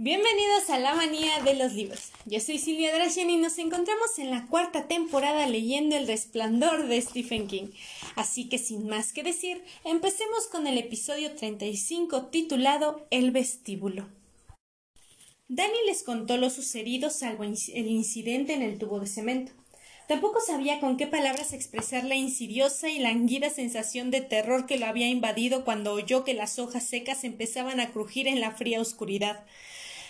Bienvenidos a la manía de los libros. Yo soy Silvia Drachen y nos encontramos en la cuarta temporada leyendo El resplandor de Stephen King. Así que sin más que decir, empecemos con el episodio 35 titulado El vestíbulo. Danny les contó lo sucedido salvo el incidente en el tubo de cemento. Tampoco sabía con qué palabras expresar la insidiosa y languida sensación de terror que lo había invadido cuando oyó que las hojas secas empezaban a crujir en la fría oscuridad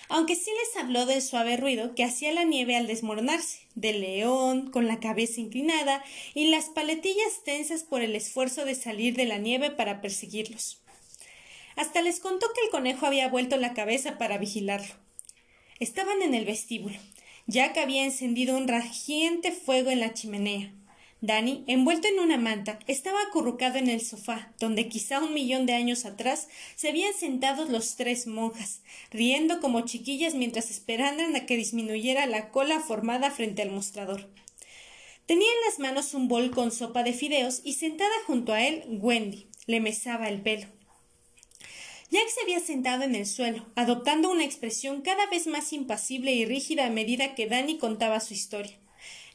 aunque sí les habló del suave ruido que hacía la nieve al desmoronarse, del león con la cabeza inclinada y las paletillas tensas por el esfuerzo de salir de la nieve para perseguirlos. Hasta les contó que el conejo había vuelto la cabeza para vigilarlo. Estaban en el vestíbulo. Jack había encendido un rajiente fuego en la chimenea. Danny, envuelto en una manta, estaba acurrucado en el sofá, donde quizá un millón de años atrás se habían sentado los tres monjas, riendo como chiquillas mientras esperaban a que disminuyera la cola formada frente al mostrador. Tenía en las manos un bol con sopa de fideos y sentada junto a él Wendy le mesaba el pelo. Jack se había sentado en el suelo, adoptando una expresión cada vez más impasible y rígida a medida que Danny contaba su historia.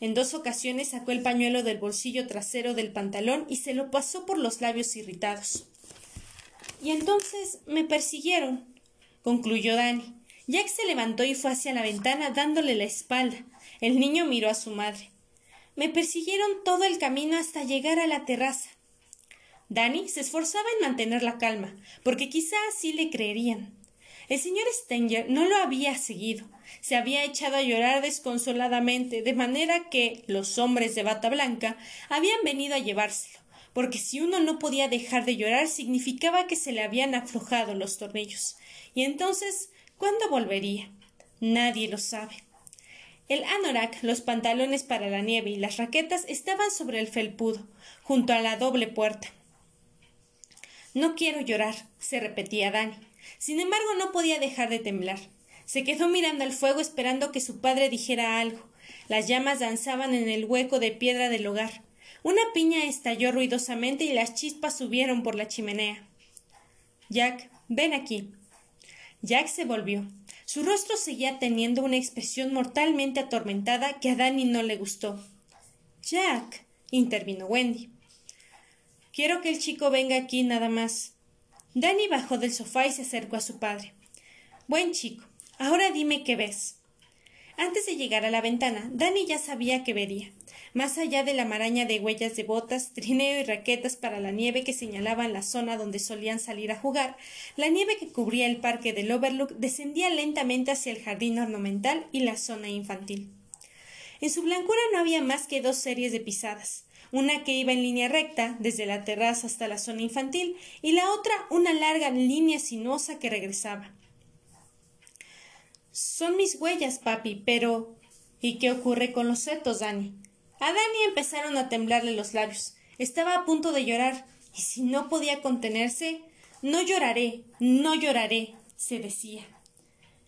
En dos ocasiones sacó el pañuelo del bolsillo trasero del pantalón y se lo pasó por los labios irritados. Y entonces me persiguieron, concluyó Dani. Jack se levantó y fue hacia la ventana dándole la espalda. El niño miró a su madre. Me persiguieron todo el camino hasta llegar a la terraza. Danny se esforzaba en mantener la calma, porque quizá así le creerían. El señor Stenger no lo había seguido. Se había echado a llorar desconsoladamente, de manera que los hombres de bata blanca habían venido a llevárselo, porque si uno no podía dejar de llorar significaba que se le habían aflojado los tornillos. Y entonces, ¿cuándo volvería? Nadie lo sabe. El anorak, los pantalones para la nieve y las raquetas estaban sobre el felpudo, junto a la doble puerta. No quiero llorar, se repetía Dani. Sin embargo, no podía dejar de temblar. Se quedó mirando al fuego esperando que su padre dijera algo. Las llamas danzaban en el hueco de piedra del hogar. Una piña estalló ruidosamente y las chispas subieron por la chimenea. Jack, ven aquí. Jack se volvió. Su rostro seguía teniendo una expresión mortalmente atormentada que a Danny no le gustó. Jack, intervino Wendy. Quiero que el chico venga aquí nada más. Danny bajó del sofá y se acercó a su padre. Buen chico, ahora dime qué ves. Antes de llegar a la ventana, Danny ya sabía qué vería. Más allá de la maraña de huellas de botas, trineo y raquetas para la nieve que señalaban la zona donde solían salir a jugar, la nieve que cubría el parque del Overlook descendía lentamente hacia el jardín ornamental y la zona infantil. En su blancura no había más que dos series de pisadas, una que iba en línea recta desde la terraza hasta la zona infantil y la otra una larga línea sinuosa que regresaba. Son mis huellas, papi, pero. ¿Y qué ocurre con los setos, Dani? A Dani empezaron a temblarle los labios. Estaba a punto de llorar, y si no podía contenerse, no lloraré, no lloraré, se decía.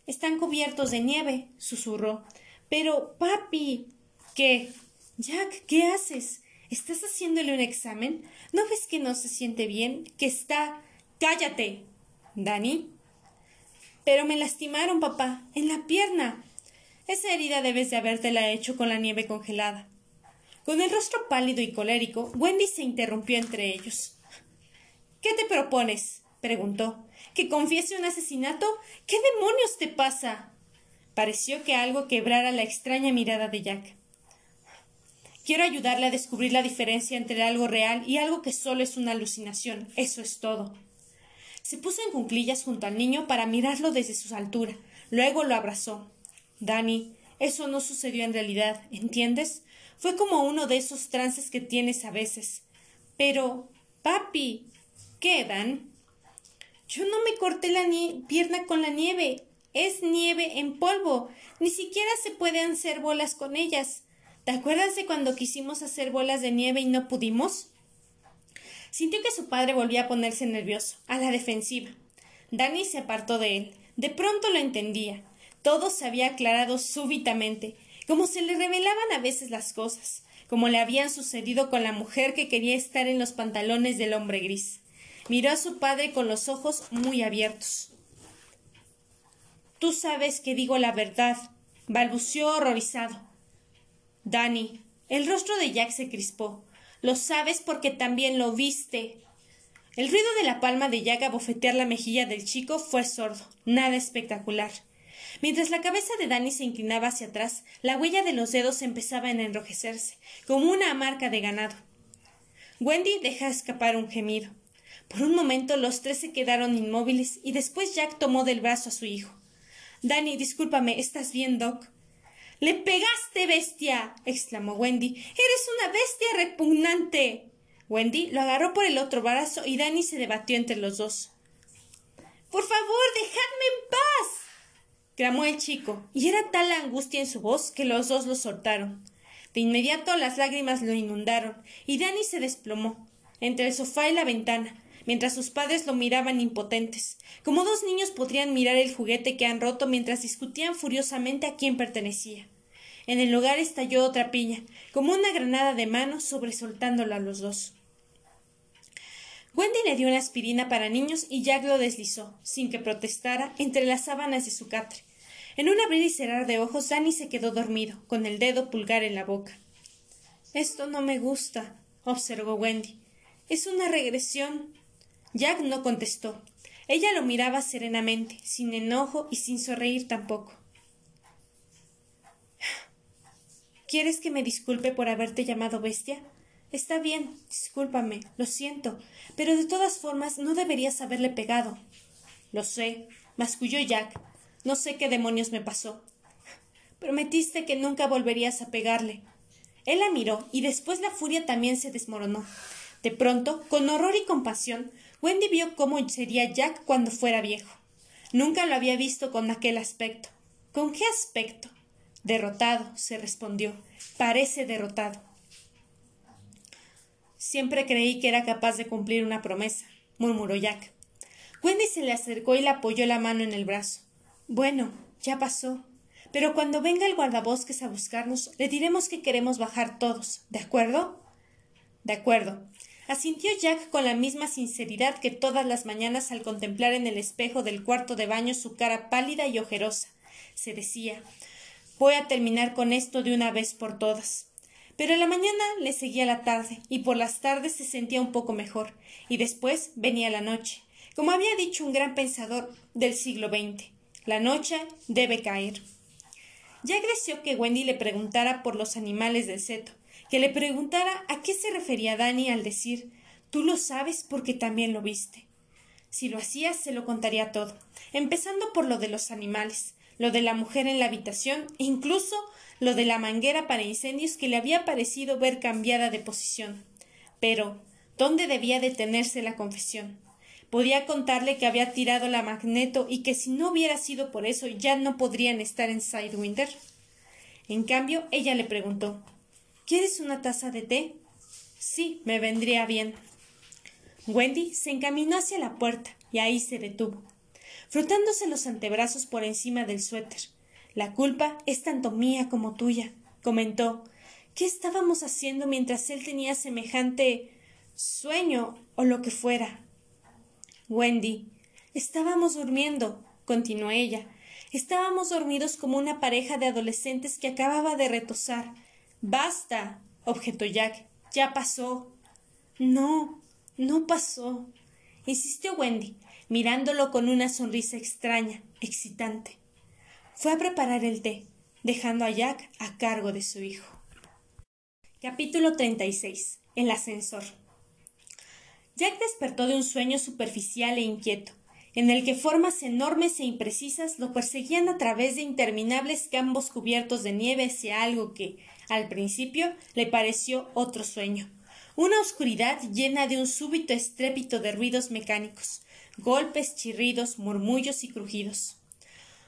Están cubiertos de nieve, susurró. Pero, papi. ¿Qué? Jack, ¿qué haces? ¿Estás haciéndole un examen? ¿No ves que no se siente bien? Que está. Cállate. Dani. Pero me lastimaron, papá. En la pierna. Esa herida debes de habértela hecho con la nieve congelada. Con el rostro pálido y colérico, Wendy se interrumpió entre ellos. ¿Qué te propones? preguntó. ¿Que confiese un asesinato? ¿Qué demonios te pasa? Pareció que algo quebrara la extraña mirada de Jack. Quiero ayudarle a descubrir la diferencia entre algo real y algo que solo es una alucinación. Eso es todo. Se puso en cunclillas junto al niño para mirarlo desde su altura. Luego lo abrazó. Dani, eso no sucedió en realidad, ¿entiendes? Fue como uno de esos trances que tienes a veces. Pero, papi, ¿qué, Dan? Yo no me corté la pierna con la nieve. Es nieve en polvo. Ni siquiera se pueden hacer bolas con ellas. ¿Te acuerdas de cuando quisimos hacer bolas de nieve y no pudimos? Sintió que su padre volvía a ponerse nervioso, a la defensiva. Danny se apartó de él. De pronto lo entendía. Todo se había aclarado súbitamente, como se le revelaban a veces las cosas, como le habían sucedido con la mujer que quería estar en los pantalones del hombre gris. Miró a su padre con los ojos muy abiertos. tú sabes que digo la verdad, balbuceó horrorizado. Danny, el rostro de Jack se crispó. Lo sabes porque también lo viste. El ruido de la palma de Jack a bofetear la mejilla del chico fue sordo, nada espectacular. Mientras la cabeza de Danny se inclinaba hacia atrás, la huella de los dedos empezaba a enrojecerse, como una marca de ganado. Wendy deja escapar un gemido. Por un momento los tres se quedaron inmóviles y después Jack tomó del brazo a su hijo. Danny, discúlpame, ¿estás bien, Doc? ¡Le pegaste, bestia! exclamó Wendy. Eres una bestia repugnante. Wendy lo agarró por el otro brazo y Danny se debatió entre los dos. Por favor, dejadme en paz. clamó el chico, y era tal la angustia en su voz que los dos lo soltaron. De inmediato las lágrimas lo inundaron, y Danny se desplomó entre el sofá y la ventana, mientras sus padres lo miraban impotentes, como dos niños podrían mirar el juguete que han roto mientras discutían furiosamente a quién pertenecía. En el lugar estalló otra piña, como una granada de mano sobresoltándola a los dos. Wendy le dio una aspirina para niños y Jack lo deslizó, sin que protestara, entre las sábanas de su catre. En un abrir y cerrar de ojos, Danny se quedó dormido, con el dedo pulgar en la boca. Esto no me gusta, observó Wendy. Es una regresión. Jack no contestó. Ella lo miraba serenamente, sin enojo y sin sonreír tampoco. ¿Quieres que me disculpe por haberte llamado bestia? Está bien, discúlpame, lo siento, pero de todas formas no deberías haberle pegado. Lo sé, masculló Jack. No sé qué demonios me pasó. Prometiste que nunca volverías a pegarle. Él la miró y después la furia también se desmoronó. De pronto, con horror y compasión, Wendy vio cómo sería Jack cuando fuera viejo. Nunca lo había visto con aquel aspecto. ¿Con qué aspecto? Derrotado, se respondió. Parece derrotado. Siempre creí que era capaz de cumplir una promesa, murmuró Jack. Wendy se le acercó y le apoyó la mano en el brazo. Bueno, ya pasó. Pero cuando venga el guardabosques a buscarnos, le diremos que queremos bajar todos. ¿De acuerdo? De acuerdo. Asintió Jack con la misma sinceridad que todas las mañanas al contemplar en el espejo del cuarto de baño su cara pálida y ojerosa. Se decía Voy a terminar con esto de una vez por todas. Pero en la mañana le seguía la tarde, y por las tardes se sentía un poco mejor, y después venía la noche. Como había dicho un gran pensador del siglo XX, la noche debe caer. Ya creció que Wendy le preguntara por los animales del seto, que le preguntara a qué se refería Dani al decir Tú lo sabes porque también lo viste. Si lo hacía, se lo contaría todo, empezando por lo de los animales, lo de la mujer en la habitación e incluso lo de la manguera para incendios que le había parecido ver cambiada de posición. Pero, ¿dónde debía detenerse la confesión? Podía contarle que había tirado la magneto y que si no hubiera sido por eso ya no podrían estar en Sidewinder. En cambio, ella le preguntó ¿Quieres una taza de té? Sí, me vendría bien. Wendy se encaminó hacia la puerta y ahí se detuvo, frotándose los antebrazos por encima del suéter. La culpa es tanto mía como tuya, comentó. ¿Qué estábamos haciendo mientras él tenía semejante sueño o lo que fuera? Wendy. Estábamos durmiendo, continuó ella. Estábamos dormidos como una pareja de adolescentes que acababa de retosar. Basta, objetó Jack. Ya pasó. No, no pasó, insistió Wendy, mirándolo con una sonrisa extraña, excitante. Fue a preparar el té, dejando a Jack a cargo de su hijo. Capítulo 36. El ascensor. Jack despertó de un sueño superficial e inquieto, en el que formas enormes e imprecisas lo perseguían a través de interminables campos cubiertos de nieve hacia algo que, al principio, le pareció otro sueño. Una oscuridad llena de un súbito estrépito de ruidos mecánicos, golpes, chirridos, murmullos y crujidos.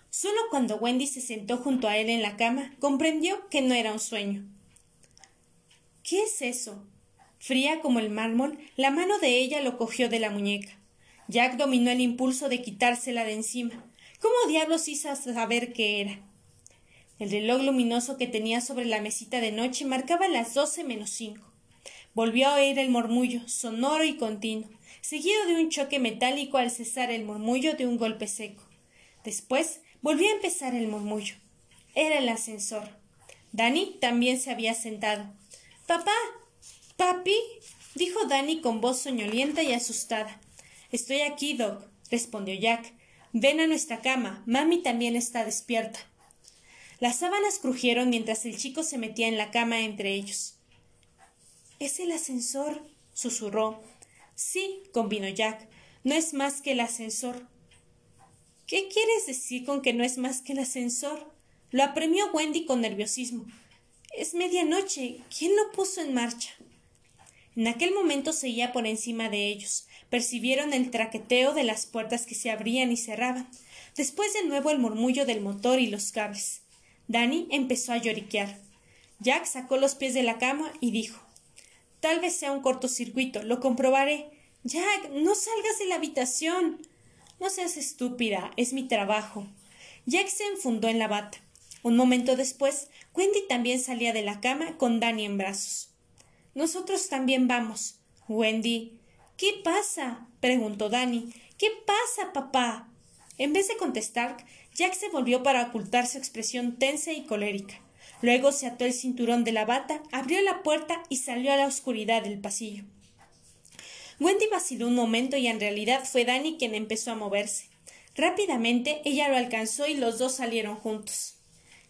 Solo cuando Wendy se sentó junto a él en la cama, comprendió que no era un sueño. ¿Qué es eso? Fría como el mármol, la mano de ella lo cogió de la muñeca. Jack dominó el impulso de quitársela de encima. ¿Cómo diablos hizo saber qué era? El reloj luminoso que tenía sobre la mesita de noche marcaba las doce menos cinco. Volvió a oír el murmullo, sonoro y continuo, seguido de un choque metálico al cesar el murmullo de un golpe seco. Después Volvió a empezar el murmullo. Era el ascensor. Dani también se había sentado. Papá. Papi. dijo Dani con voz soñolienta y asustada. Estoy aquí, Doc, respondió Jack. Ven a nuestra cama. Mami también está despierta. Las sábanas crujieron mientras el chico se metía en la cama entre ellos. Es el ascensor, susurró. Sí, convino Jack. No es más que el ascensor. ¿Qué quieres decir con que no es más que el ascensor? Lo apremió Wendy con nerviosismo. Es medianoche. ¿Quién lo puso en marcha? En aquel momento seguía por encima de ellos. Percibieron el traqueteo de las puertas que se abrían y cerraban. Después de nuevo el murmullo del motor y los cables. Danny empezó a lloriquear. Jack sacó los pies de la cama y dijo Tal vez sea un cortocircuito, lo comprobaré. Jack, no salgas de la habitación. No seas estúpida, es mi trabajo. Jack se enfundó en la bata. Un momento después, Wendy también salía de la cama con Danny en brazos. Nosotros también vamos. Wendy. ¿Qué pasa? preguntó Danny. ¿Qué pasa, papá? En vez de contestar, Jack se volvió para ocultar su expresión tensa y colérica. Luego se ató el cinturón de la bata, abrió la puerta y salió a la oscuridad del pasillo. Wendy vaciló un momento y en realidad fue Danny quien empezó a moverse. Rápidamente ella lo alcanzó y los dos salieron juntos.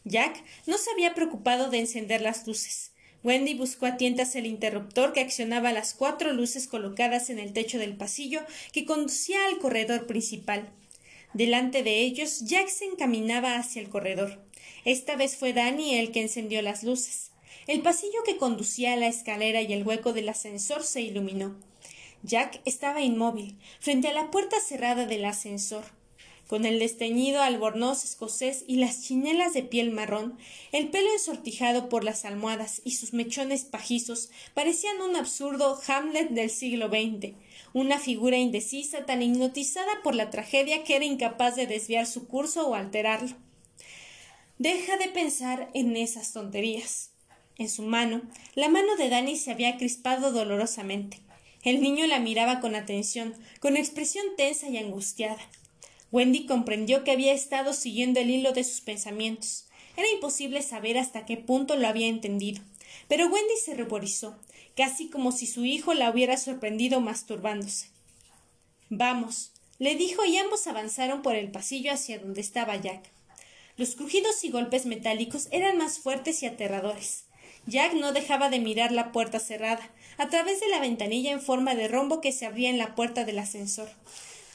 Jack no se había preocupado de encender las luces. Wendy buscó a tientas el interruptor que accionaba las cuatro luces colocadas en el techo del pasillo que conducía al corredor principal. Delante de ellos, Jack se encaminaba hacia el corredor. Esta vez fue Danny el que encendió las luces. El pasillo que conducía a la escalera y el hueco del ascensor se iluminó. Jack estaba inmóvil, frente a la puerta cerrada del ascensor. Con el desteñido albornoz escocés y las chinelas de piel marrón, el pelo ensortijado por las almohadas y sus mechones pajizos parecían un absurdo Hamlet del siglo XX, una figura indecisa tan hipnotizada por la tragedia que era incapaz de desviar su curso o alterarlo. Deja de pensar en esas tonterías. En su mano, la mano de Danny se había crispado dolorosamente. El niño la miraba con atención, con expresión tensa y angustiada. Wendy comprendió que había estado siguiendo el hilo de sus pensamientos. Era imposible saber hasta qué punto lo había entendido. Pero Wendy se ruborizó casi como si su hijo la hubiera sorprendido masturbándose. Vamos, le dijo y ambos avanzaron por el pasillo hacia donde estaba Jack. Los crujidos y golpes metálicos eran más fuertes y aterradores. Jack no dejaba de mirar la puerta cerrada, a través de la ventanilla en forma de rombo que se abría en la puerta del ascensor.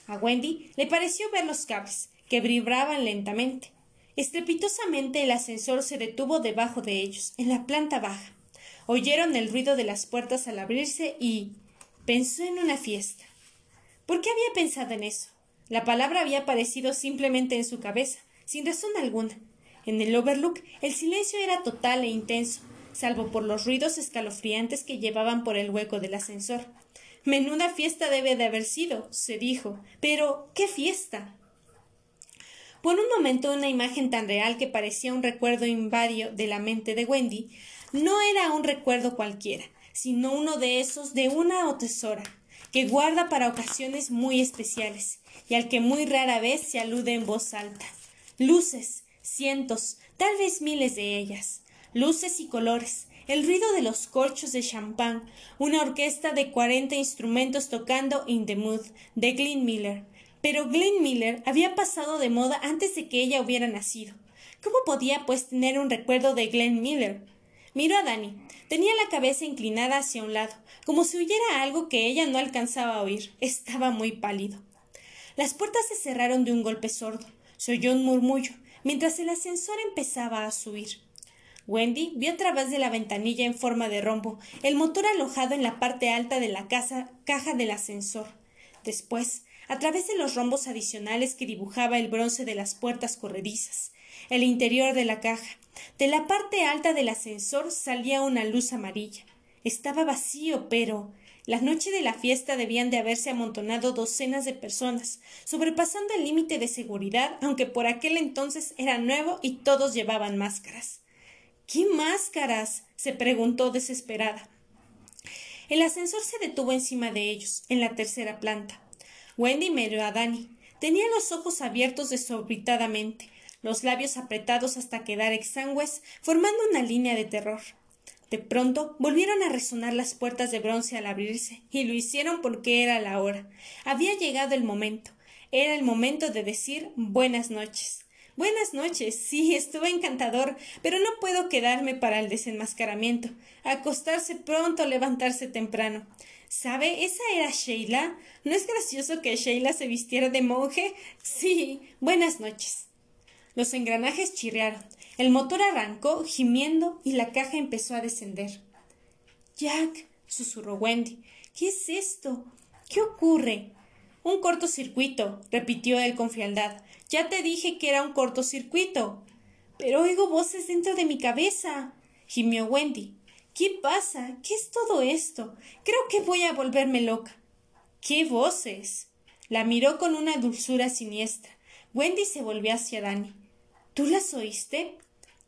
A Wendy le pareció ver los cables, que vibraban lentamente. Estrepitosamente el ascensor se detuvo debajo de ellos, en la planta baja. Oyeron el ruido de las puertas al abrirse y pensó en una fiesta. ¿Por qué había pensado en eso? La palabra había aparecido simplemente en su cabeza, sin razón alguna. En el Overlook el silencio era total e intenso, salvo por los ruidos escalofriantes que llevaban por el hueco del ascensor. Menuda fiesta debe de haber sido, se dijo. Pero, ¿qué fiesta? Por un momento una imagen tan real que parecía un recuerdo invadio de la mente de Wendy no era un recuerdo cualquiera, sino uno de esos de una otesora, que guarda para ocasiones muy especiales, y al que muy rara vez se alude en voz alta. Luces, cientos, tal vez miles de ellas, luces y colores, el ruido de los corchos de champán, una orquesta de cuarenta instrumentos tocando In the Mood de Glenn Miller. Pero Glenn Miller había pasado de moda antes de que ella hubiera nacido. ¿Cómo podía pues tener un recuerdo de Glenn Miller? Miró a Dani. Tenía la cabeza inclinada hacia un lado, como si oyera algo que ella no alcanzaba a oír. Estaba muy pálido. Las puertas se cerraron de un golpe sordo. Se oyó un murmullo, mientras el ascensor empezaba a subir. Wendy vio a través de la ventanilla en forma de rombo el motor alojado en la parte alta de la caja del ascensor. Después, a través de los rombos adicionales que dibujaba el bronce de las puertas corredizas, el interior de la caja, de la parte alta del ascensor salía una luz amarilla. Estaba vacío, pero la noche de la fiesta debían de haberse amontonado docenas de personas, sobrepasando el límite de seguridad, aunque por aquel entonces era nuevo y todos llevaban máscaras. ¿Qué máscaras? se preguntó desesperada. El ascensor se detuvo encima de ellos, en la tercera planta. Wendy miró a Dani. Tenía los ojos abiertos desorbitadamente, los labios apretados hasta quedar exangües, formando una línea de terror. De pronto volvieron a resonar las puertas de bronce al abrirse, y lo hicieron porque era la hora. Había llegado el momento. Era el momento de decir buenas noches. Buenas noches. Sí, estuvo encantador, pero no puedo quedarme para el desenmascaramiento. Acostarse pronto, levantarse temprano. ¿Sabe? Esa era Sheila. ¿No es gracioso que Sheila se vistiera de monje? Sí. Buenas noches. Los engranajes chirriaron. El motor arrancó, gimiendo, y la caja empezó a descender. Jack, susurró Wendy. ¿Qué es esto? ¿Qué ocurre? Un cortocircuito, repitió él con frialdad. Ya te dije que era un cortocircuito. Pero oigo voces dentro de mi cabeza. gimió Wendy. ¿Qué pasa? ¿Qué es todo esto? Creo que voy a volverme loca. ¿Qué voces? La miró con una dulzura siniestra. Wendy se volvió hacia Dani. ¿Tú las oíste?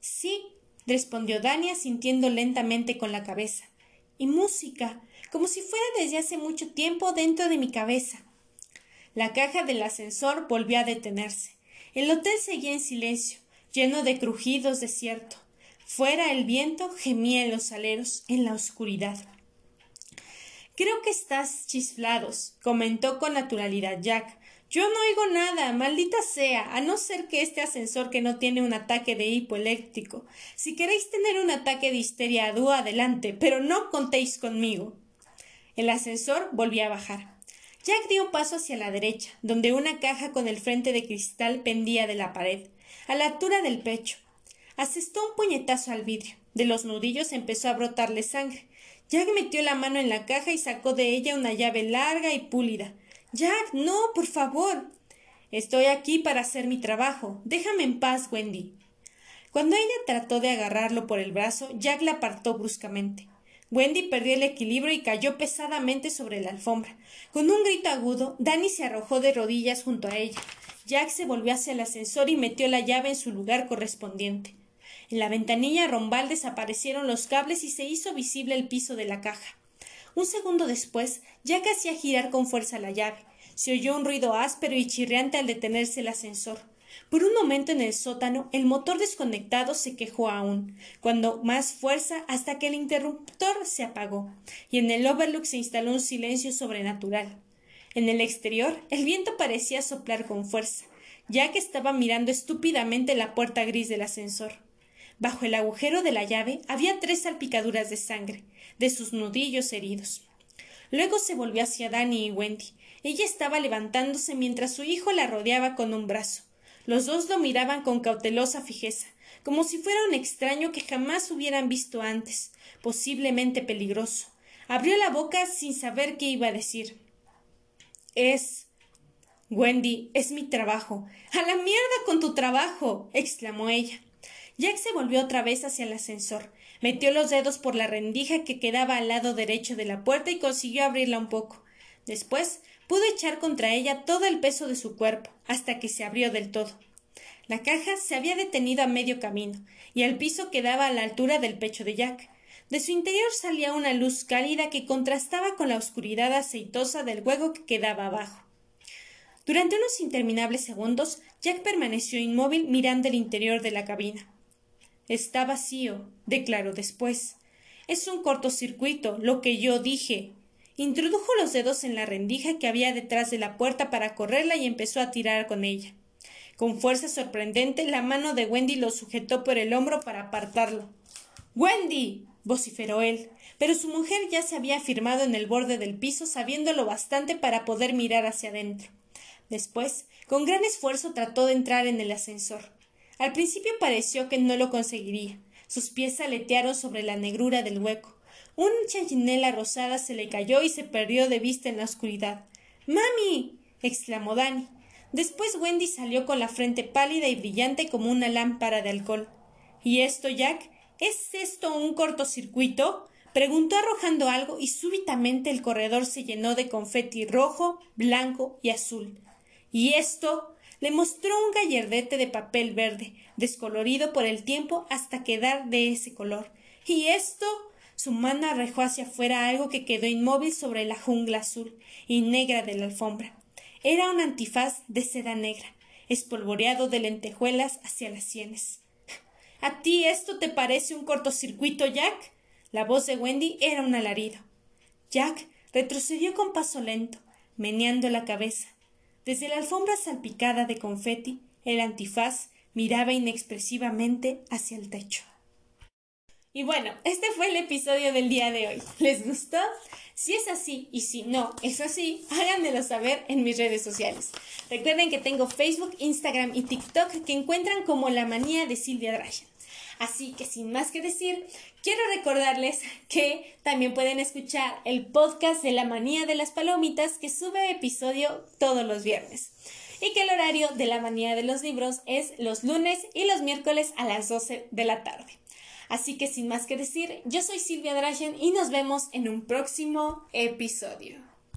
Sí, respondió Dani asintiendo lentamente con la cabeza. Y música, como si fuera desde hace mucho tiempo dentro de mi cabeza. La caja del ascensor volvió a detenerse. El hotel seguía en silencio, lleno de crujidos desierto. Fuera el viento gemía en los aleros, en la oscuridad. Creo que estás chiflados, comentó con naturalidad Jack. Yo no oigo nada, maldita sea, a no ser que este ascensor que no tiene un ataque de hipoeléctrico. Si queréis tener un ataque de histeria dúo, adelante, pero no contéis conmigo. El ascensor volvió a bajar. Jack dio un paso hacia la derecha, donde una caja con el frente de cristal pendía de la pared, a la altura del pecho. Asestó un puñetazo al vidrio. De los nudillos empezó a brotarle sangre. Jack metió la mano en la caja y sacó de ella una llave larga y púlida. Jack, no, por favor. Estoy aquí para hacer mi trabajo. Déjame en paz, Wendy. Cuando ella trató de agarrarlo por el brazo, Jack la apartó bruscamente. Wendy perdió el equilibrio y cayó pesadamente sobre la alfombra. Con un grito agudo, Danny se arrojó de rodillas junto a ella. Jack se volvió hacia el ascensor y metió la llave en su lugar correspondiente. En la ventanilla rombal desaparecieron los cables y se hizo visible el piso de la caja. Un segundo después, Jack hacía girar con fuerza la llave. Se oyó un ruido áspero y chirriante al detenerse el ascensor. Por un momento en el sótano el motor desconectado se quejó aún, cuando más fuerza hasta que el interruptor se apagó, y en el Overlook se instaló un silencio sobrenatural. En el exterior el viento parecía soplar con fuerza, ya que estaba mirando estúpidamente la puerta gris del ascensor. Bajo el agujero de la llave había tres salpicaduras de sangre, de sus nudillos heridos. Luego se volvió hacia Danny y Wendy. Ella estaba levantándose mientras su hijo la rodeaba con un brazo. Los dos lo miraban con cautelosa fijeza, como si fuera un extraño que jamás hubieran visto antes, posiblemente peligroso. Abrió la boca sin saber qué iba a decir. Es. Wendy, es mi trabajo. A la mierda con tu trabajo. exclamó ella. Jack se volvió otra vez hacia el ascensor, metió los dedos por la rendija que quedaba al lado derecho de la puerta y consiguió abrirla un poco. Después pudo echar contra ella todo el peso de su cuerpo, hasta que se abrió del todo. La caja se había detenido a medio camino, y el piso quedaba a la altura del pecho de Jack. De su interior salía una luz cálida que contrastaba con la oscuridad aceitosa del hueco que quedaba abajo. Durante unos interminables segundos, Jack permaneció inmóvil mirando el interior de la cabina. Está vacío, declaró después. Es un cortocircuito, lo que yo dije. Introdujo los dedos en la rendija que había detrás de la puerta para correrla y empezó a tirar con ella. Con fuerza sorprendente, la mano de Wendy lo sujetó por el hombro para apartarlo. Wendy. vociferó él. Pero su mujer ya se había firmado en el borde del piso, sabiéndolo bastante para poder mirar hacia adentro. Después, con gran esfuerzo trató de entrar en el ascensor. Al principio pareció que no lo conseguiría. Sus pies aletearon sobre la negrura del hueco. Una chinela rosada se le cayó y se perdió de vista en la oscuridad. ¡Mami! exclamó Dani. Después Wendy salió con la frente pálida y brillante como una lámpara de alcohol. ¿Y esto, Jack? ¿Es esto un cortocircuito? preguntó arrojando algo y súbitamente el corredor se llenó de confeti rojo, blanco y azul. ¿Y esto? le mostró un gallardete de papel verde, descolorido por el tiempo hasta quedar de ese color. ¿Y esto? Su mano arrojó hacia afuera algo que quedó inmóvil sobre la jungla azul y negra de la alfombra. Era un antifaz de seda negra. espolvoreado de lentejuelas hacia las sienes. ¿A ti esto te parece un cortocircuito, Jack? La voz de Wendy era un alarido. Jack retrocedió con paso lento, meneando la cabeza. Desde la alfombra salpicada de confeti, el antifaz miraba inexpresivamente hacia el techo. Y bueno, este fue el episodio del día de hoy. ¿Les gustó? Si es así y si no es así, háganmelo saber en mis redes sociales. Recuerden que tengo Facebook, Instagram y TikTok que encuentran como la manía de Silvia Drachen. Así que sin más que decir, quiero recordarles que también pueden escuchar el podcast de la manía de las palomitas que sube episodio todos los viernes y que el horario de la manía de los libros es los lunes y los miércoles a las 12 de la tarde. Así que sin más que decir, yo soy Silvia Drachen y nos vemos en un próximo episodio.